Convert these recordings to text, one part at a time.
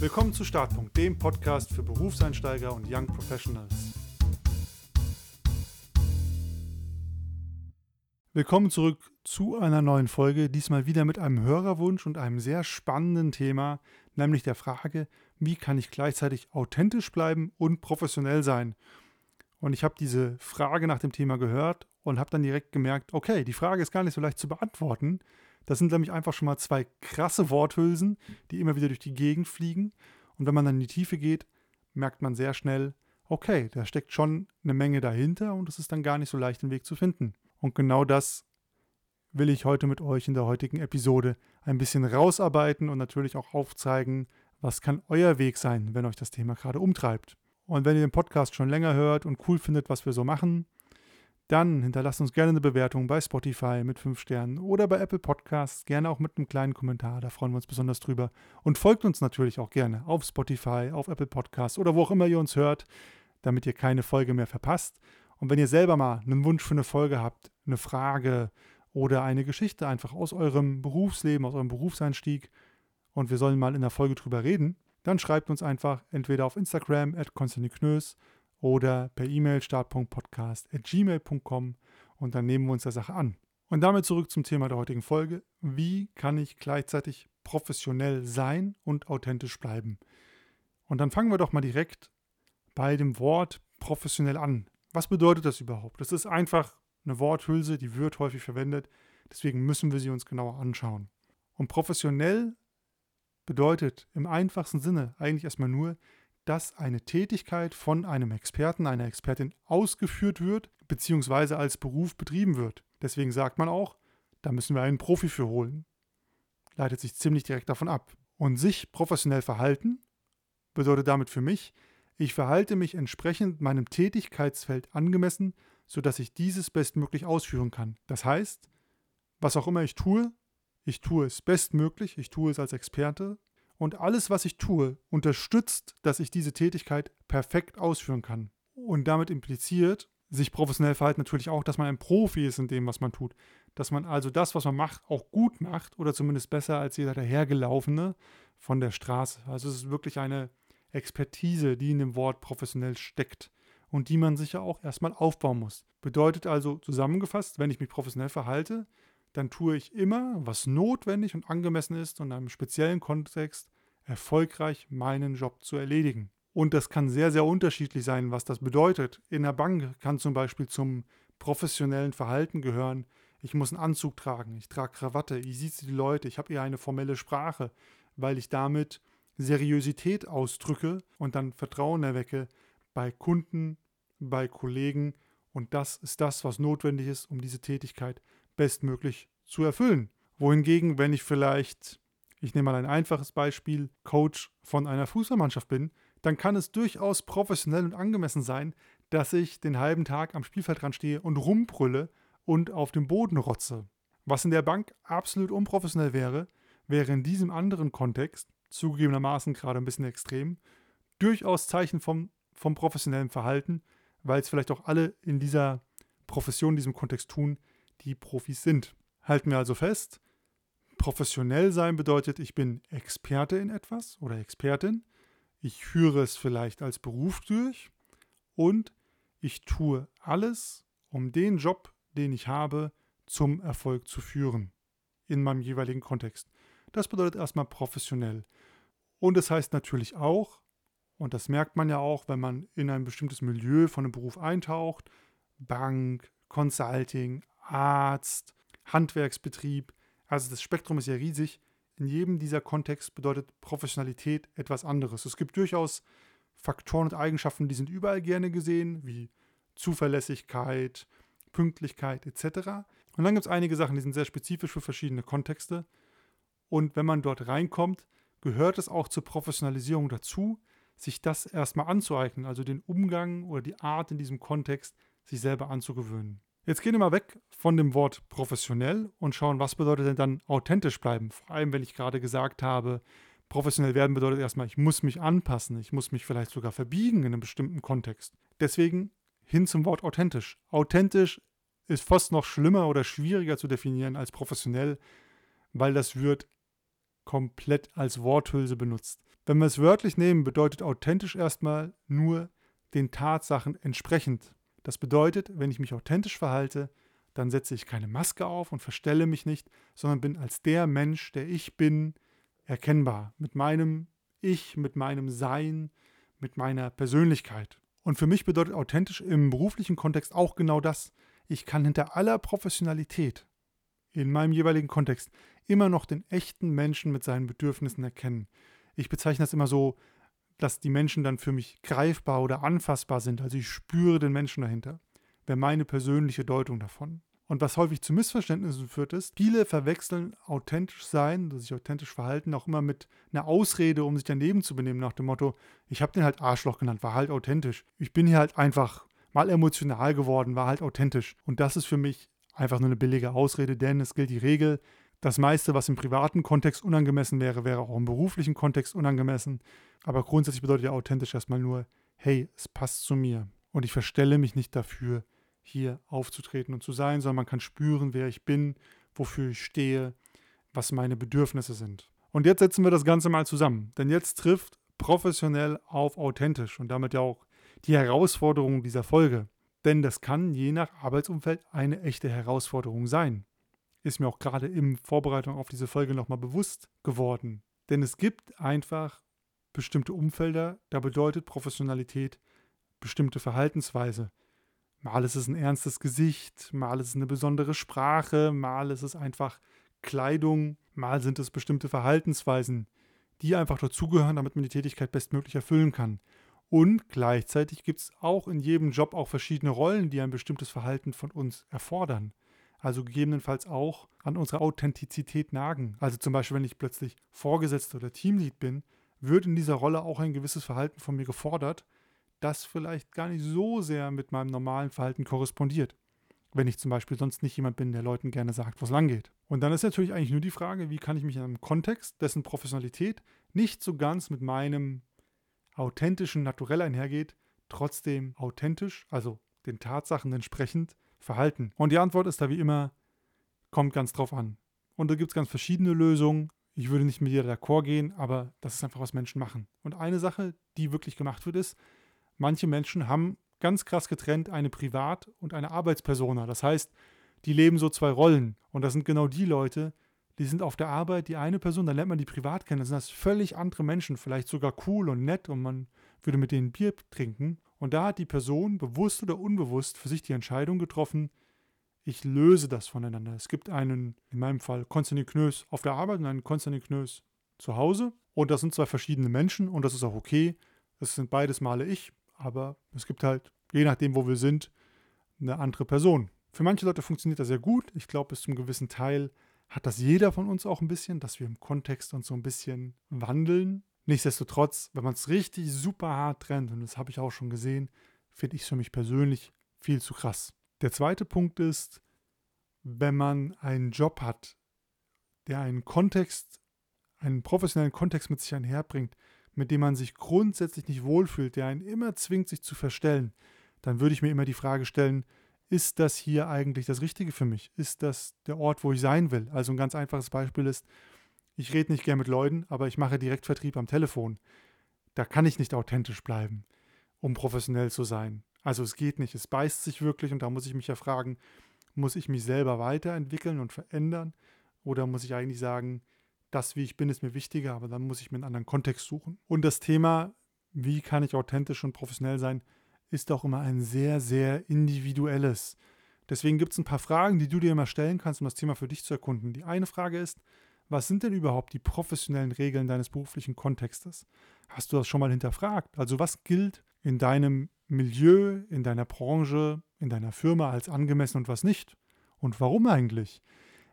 Willkommen zu Startpunkt, dem Podcast für Berufseinsteiger und Young Professionals. Willkommen zurück zu einer neuen Folge, diesmal wieder mit einem Hörerwunsch und einem sehr spannenden Thema, nämlich der Frage, wie kann ich gleichzeitig authentisch bleiben und professionell sein? Und ich habe diese Frage nach dem Thema gehört und habe dann direkt gemerkt, okay, die Frage ist gar nicht so leicht zu beantworten. Das sind nämlich einfach schon mal zwei krasse Worthülsen, die immer wieder durch die Gegend fliegen. Und wenn man dann in die Tiefe geht, merkt man sehr schnell, okay, da steckt schon eine Menge dahinter und es ist dann gar nicht so leicht, den Weg zu finden. Und genau das will ich heute mit euch in der heutigen Episode ein bisschen rausarbeiten und natürlich auch aufzeigen, was kann euer Weg sein, wenn euch das Thema gerade umtreibt. Und wenn ihr den Podcast schon länger hört und cool findet, was wir so machen, dann hinterlasst uns gerne eine Bewertung bei Spotify mit 5 Sternen oder bei Apple Podcasts, gerne auch mit einem kleinen Kommentar, da freuen wir uns besonders drüber. Und folgt uns natürlich auch gerne auf Spotify, auf Apple Podcasts oder wo auch immer ihr uns hört, damit ihr keine Folge mehr verpasst. Und wenn ihr selber mal einen Wunsch für eine Folge habt, eine Frage oder eine Geschichte einfach aus eurem Berufsleben, aus eurem Berufseinstieg und wir sollen mal in der Folge drüber reden, dann schreibt uns einfach entweder auf Instagram at Knös oder per E-Mail start.podcast.gmail.com und dann nehmen wir uns der Sache an. Und damit zurück zum Thema der heutigen Folge. Wie kann ich gleichzeitig professionell sein und authentisch bleiben? Und dann fangen wir doch mal direkt bei dem Wort professionell an. Was bedeutet das überhaupt? Das ist einfach eine Worthülse, die wird häufig verwendet. Deswegen müssen wir sie uns genauer anschauen. Und professionell bedeutet im einfachsten Sinne eigentlich erstmal nur, dass eine Tätigkeit von einem Experten, einer Expertin ausgeführt wird, beziehungsweise als Beruf betrieben wird. Deswegen sagt man auch, da müssen wir einen Profi für holen. Leitet sich ziemlich direkt davon ab. Und sich professionell verhalten bedeutet damit für mich, ich verhalte mich entsprechend meinem Tätigkeitsfeld angemessen, sodass ich dieses bestmöglich ausführen kann. Das heißt, was auch immer ich tue, ich tue es bestmöglich, ich tue es als Experte und alles, was ich tue, unterstützt, dass ich diese Tätigkeit perfekt ausführen kann. Und damit impliziert sich professionell verhalten natürlich auch, dass man ein Profi ist in dem, was man tut. Dass man also das, was man macht, auch gut macht oder zumindest besser als jeder dahergelaufene von der Straße. Also es ist wirklich eine Expertise, die in dem Wort professionell steckt und die man sich ja auch erstmal aufbauen muss. Bedeutet also zusammengefasst, wenn ich mich professionell verhalte, dann tue ich immer, was notwendig und angemessen ist und in einem speziellen Kontext erfolgreich meinen Job zu erledigen. Und das kann sehr, sehr unterschiedlich sein, was das bedeutet. In der Bank kann zum Beispiel zum professionellen Verhalten gehören, ich muss einen Anzug tragen, ich trage Krawatte, ich sehe die Leute, ich habe eher eine formelle Sprache, weil ich damit Seriosität ausdrücke und dann Vertrauen erwecke bei Kunden, bei Kollegen. Und das ist das, was notwendig ist, um diese Tätigkeit bestmöglich zu erfüllen. Wohingegen, wenn ich vielleicht, ich nehme mal ein einfaches Beispiel, Coach von einer Fußballmannschaft bin, dann kann es durchaus professionell und angemessen sein, dass ich den halben Tag am Spielfeldrand stehe und rumbrülle und auf dem Boden rotze. Was in der Bank absolut unprofessionell wäre, wäre in diesem anderen Kontext, zugegebenermaßen gerade ein bisschen extrem, durchaus Zeichen vom, vom professionellen Verhalten, weil es vielleicht auch alle in dieser Profession, in diesem Kontext tun, die Profis sind. Halten wir also fest, professionell sein bedeutet, ich bin Experte in etwas oder Expertin, ich führe es vielleicht als Beruf durch und ich tue alles, um den Job, den ich habe, zum Erfolg zu führen in meinem jeweiligen Kontext. Das bedeutet erstmal professionell. Und es das heißt natürlich auch, und das merkt man ja auch, wenn man in ein bestimmtes Milieu von einem Beruf eintaucht, Bank, Consulting, Arzt, Handwerksbetrieb. Also das Spektrum ist ja riesig. In jedem dieser Kontext bedeutet Professionalität etwas anderes. Es gibt durchaus Faktoren und Eigenschaften, die sind überall gerne gesehen, wie Zuverlässigkeit, Pünktlichkeit etc. Und dann gibt es einige Sachen, die sind sehr spezifisch für verschiedene Kontexte. Und wenn man dort reinkommt, gehört es auch zur Professionalisierung dazu, sich das erstmal anzueignen, also den Umgang oder die Art in diesem Kontext sich selber anzugewöhnen. Jetzt gehen wir mal weg von dem Wort professionell und schauen, was bedeutet denn dann authentisch bleiben. Vor allem, wenn ich gerade gesagt habe, professionell werden bedeutet erstmal, ich muss mich anpassen, ich muss mich vielleicht sogar verbiegen in einem bestimmten Kontext. Deswegen hin zum Wort authentisch. Authentisch ist fast noch schlimmer oder schwieriger zu definieren als professionell, weil das wird komplett als Worthülse benutzt. Wenn wir es wörtlich nehmen, bedeutet authentisch erstmal nur den Tatsachen entsprechend. Das bedeutet, wenn ich mich authentisch verhalte, dann setze ich keine Maske auf und verstelle mich nicht, sondern bin als der Mensch, der ich bin, erkennbar. Mit meinem Ich, mit meinem Sein, mit meiner Persönlichkeit. Und für mich bedeutet authentisch im beruflichen Kontext auch genau das. Ich kann hinter aller Professionalität in meinem jeweiligen Kontext immer noch den echten Menschen mit seinen Bedürfnissen erkennen. Ich bezeichne das immer so, dass die Menschen dann für mich greifbar oder anfassbar sind. Also ich spüre den Menschen dahinter. Wäre meine persönliche Deutung davon. Und was häufig zu Missverständnissen führt, ist, viele verwechseln authentisch sein, sich authentisch verhalten, auch immer mit einer Ausrede, um sich daneben zu benehmen, nach dem Motto, ich habe den halt Arschloch genannt, war halt authentisch. Ich bin hier halt einfach mal emotional geworden, war halt authentisch. Und das ist für mich einfach nur eine billige Ausrede, denn es gilt die Regel, das meiste, was im privaten Kontext unangemessen wäre, wäre auch im beruflichen Kontext unangemessen. Aber grundsätzlich bedeutet ja authentisch erstmal nur, hey, es passt zu mir. Und ich verstelle mich nicht dafür, hier aufzutreten und zu sein, sondern man kann spüren, wer ich bin, wofür ich stehe, was meine Bedürfnisse sind. Und jetzt setzen wir das Ganze mal zusammen. Denn jetzt trifft professionell auf authentisch und damit ja auch die Herausforderung dieser Folge. Denn das kann je nach Arbeitsumfeld eine echte Herausforderung sein. Ist mir auch gerade in Vorbereitung auf diese Folge nochmal bewusst geworden. Denn es gibt einfach bestimmte Umfelder, da bedeutet Professionalität bestimmte Verhaltensweise. Mal ist es ein ernstes Gesicht, mal ist es eine besondere Sprache, mal ist es einfach Kleidung, mal sind es bestimmte Verhaltensweisen, die einfach dazugehören, damit man die Tätigkeit bestmöglich erfüllen kann. Und gleichzeitig gibt es auch in jedem Job auch verschiedene Rollen, die ein bestimmtes Verhalten von uns erfordern. Also gegebenenfalls auch an unserer Authentizität nagen. Also zum Beispiel, wenn ich plötzlich Vorgesetzter oder Teamlead bin, wird in dieser Rolle auch ein gewisses Verhalten von mir gefordert, das vielleicht gar nicht so sehr mit meinem normalen Verhalten korrespondiert. Wenn ich zum Beispiel sonst nicht jemand bin, der Leuten gerne sagt, wo es lang geht. Und dann ist natürlich eigentlich nur die Frage, wie kann ich mich in einem Kontext, dessen Professionalität nicht so ganz mit meinem authentischen Naturell einhergeht, trotzdem authentisch, also den Tatsachen entsprechend, verhalten? Und die Antwort ist da wie immer, kommt ganz drauf an. Und da gibt es ganz verschiedene Lösungen. Ich würde nicht mit jeder d'accord gehen, aber das ist einfach, was Menschen machen. Und eine Sache, die wirklich gemacht wird, ist, manche Menschen haben ganz krass getrennt eine Privat- und eine Arbeitspersona. Das heißt, die leben so zwei Rollen. Und das sind genau die Leute, die sind auf der Arbeit die eine Person, dann lernt man die privat kennen. Das sind das völlig andere Menschen, vielleicht sogar cool und nett und man würde mit denen Bier trinken. Und da hat die Person bewusst oder unbewusst für sich die Entscheidung getroffen, ich löse das voneinander. Es gibt einen, in meinem Fall, Konstantin Knös auf der Arbeit und einen Konstantin Knös zu Hause. Und das sind zwei verschiedene Menschen und das ist auch okay. Das sind beides Male ich, aber es gibt halt, je nachdem, wo wir sind, eine andere Person. Für manche Leute funktioniert das sehr gut. Ich glaube, bis zum gewissen Teil hat das jeder von uns auch ein bisschen, dass wir im Kontext uns so ein bisschen wandeln. Nichtsdestotrotz, wenn man es richtig super hart trennt, und das habe ich auch schon gesehen, finde ich es für mich persönlich viel zu krass. Der zweite Punkt ist, wenn man einen Job hat, der einen Kontext, einen professionellen Kontext mit sich einherbringt, mit dem man sich grundsätzlich nicht wohlfühlt, der einen immer zwingt, sich zu verstellen, dann würde ich mir immer die Frage stellen, ist das hier eigentlich das Richtige für mich? Ist das der Ort, wo ich sein will? Also ein ganz einfaches Beispiel ist, ich rede nicht gern mit Leuten, aber ich mache Direktvertrieb am Telefon. Da kann ich nicht authentisch bleiben, um professionell zu sein. Also es geht nicht, es beißt sich wirklich und da muss ich mich ja fragen, muss ich mich selber weiterentwickeln und verändern oder muss ich eigentlich sagen, das, wie ich bin, ist mir wichtiger, aber dann muss ich mir einen anderen Kontext suchen. Und das Thema, wie kann ich authentisch und professionell sein, ist auch immer ein sehr, sehr individuelles. Deswegen gibt es ein paar Fragen, die du dir immer stellen kannst, um das Thema für dich zu erkunden. Die eine Frage ist, was sind denn überhaupt die professionellen Regeln deines beruflichen Kontextes? Hast du das schon mal hinterfragt? Also was gilt in deinem Milieu, in deiner Branche, in deiner Firma als angemessen und was nicht? Und warum eigentlich?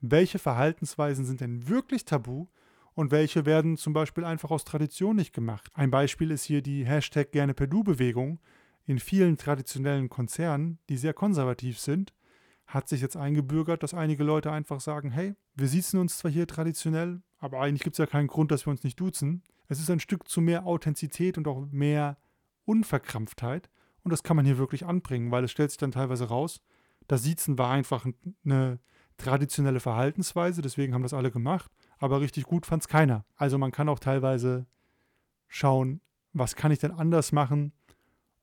Welche Verhaltensweisen sind denn wirklich tabu und welche werden zum Beispiel einfach aus Tradition nicht gemacht? Ein Beispiel ist hier die Hashtag gerne per Du-Bewegung, in vielen traditionellen Konzernen, die sehr konservativ sind, hat sich jetzt eingebürgert, dass einige Leute einfach sagen, hey, wir siezen uns zwar hier traditionell, aber eigentlich gibt es ja keinen Grund, dass wir uns nicht duzen. Es ist ein Stück zu mehr Authentizität und auch mehr Unverkrampftheit und das kann man hier wirklich anbringen, weil es stellt sich dann teilweise raus, das Siezen war einfach eine traditionelle Verhaltensweise, deswegen haben das alle gemacht, aber richtig gut fand es keiner. Also man kann auch teilweise schauen, was kann ich denn anders machen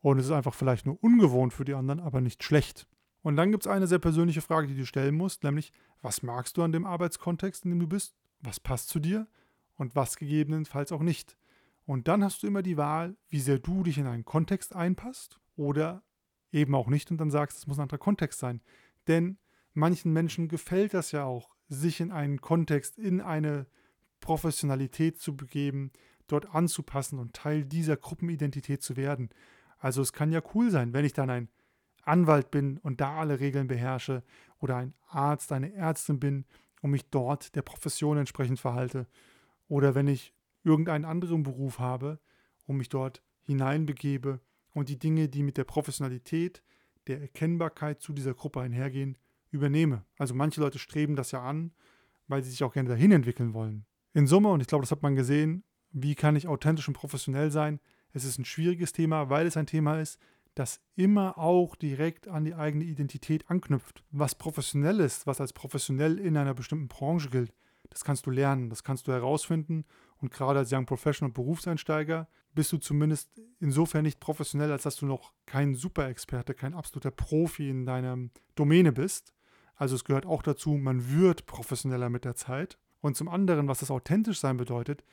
und es ist einfach vielleicht nur ungewohnt für die anderen, aber nicht schlecht. Und dann gibt es eine sehr persönliche Frage, die du stellen musst, nämlich, was magst du an dem Arbeitskontext, in dem du bist? Was passt zu dir? Und was gegebenenfalls auch nicht? Und dann hast du immer die Wahl, wie sehr du dich in einen Kontext einpasst oder eben auch nicht und dann sagst, es muss ein anderer Kontext sein. Denn manchen Menschen gefällt das ja auch, sich in einen Kontext, in eine Professionalität zu begeben, dort anzupassen und Teil dieser Gruppenidentität zu werden. Also es kann ja cool sein, wenn ich dann ein Anwalt bin und da alle Regeln beherrsche oder ein Arzt, eine Ärztin bin und mich dort der Profession entsprechend verhalte oder wenn ich irgendeinen anderen Beruf habe und mich dort hineinbegebe und die Dinge, die mit der Professionalität, der Erkennbarkeit zu dieser Gruppe einhergehen, übernehme. Also manche Leute streben das ja an, weil sie sich auch gerne dahin entwickeln wollen. In Summe, und ich glaube, das hat man gesehen, wie kann ich authentisch und professionell sein? Es ist ein schwieriges Thema, weil es ein Thema ist, das immer auch direkt an die eigene Identität anknüpft. Was professionell ist, was als professionell in einer bestimmten Branche gilt, das kannst du lernen, das kannst du herausfinden. Und gerade als Young Professional Berufseinsteiger bist du zumindest insofern nicht professionell, als dass du noch kein Superexperte, kein absoluter Profi in deiner Domäne bist. Also es gehört auch dazu, man wird professioneller mit der Zeit. Und zum anderen, was das authentisch sein bedeutet,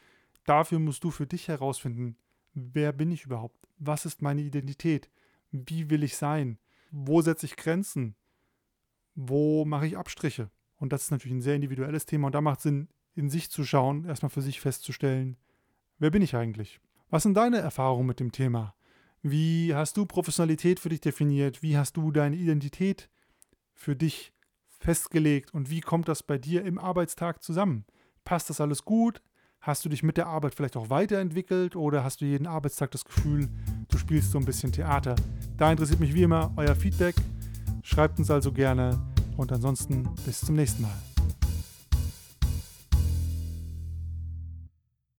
dafür musst du für dich herausfinden, wer bin ich überhaupt? Was ist meine Identität? Wie will ich sein? Wo setze ich Grenzen? Wo mache ich Abstriche? Und das ist natürlich ein sehr individuelles Thema und da macht Sinn, in sich zu schauen, erstmal für sich festzustellen, wer bin ich eigentlich? Was sind deine Erfahrungen mit dem Thema? Wie hast du Professionalität für dich definiert? Wie hast du deine Identität für dich festgelegt und wie kommt das bei dir im Arbeitstag zusammen? Passt das alles gut? Hast du dich mit der Arbeit vielleicht auch weiterentwickelt oder hast du jeden Arbeitstag das Gefühl, du spielst so ein bisschen Theater? Da interessiert mich wie immer euer Feedback. Schreibt uns also gerne und ansonsten bis zum nächsten Mal.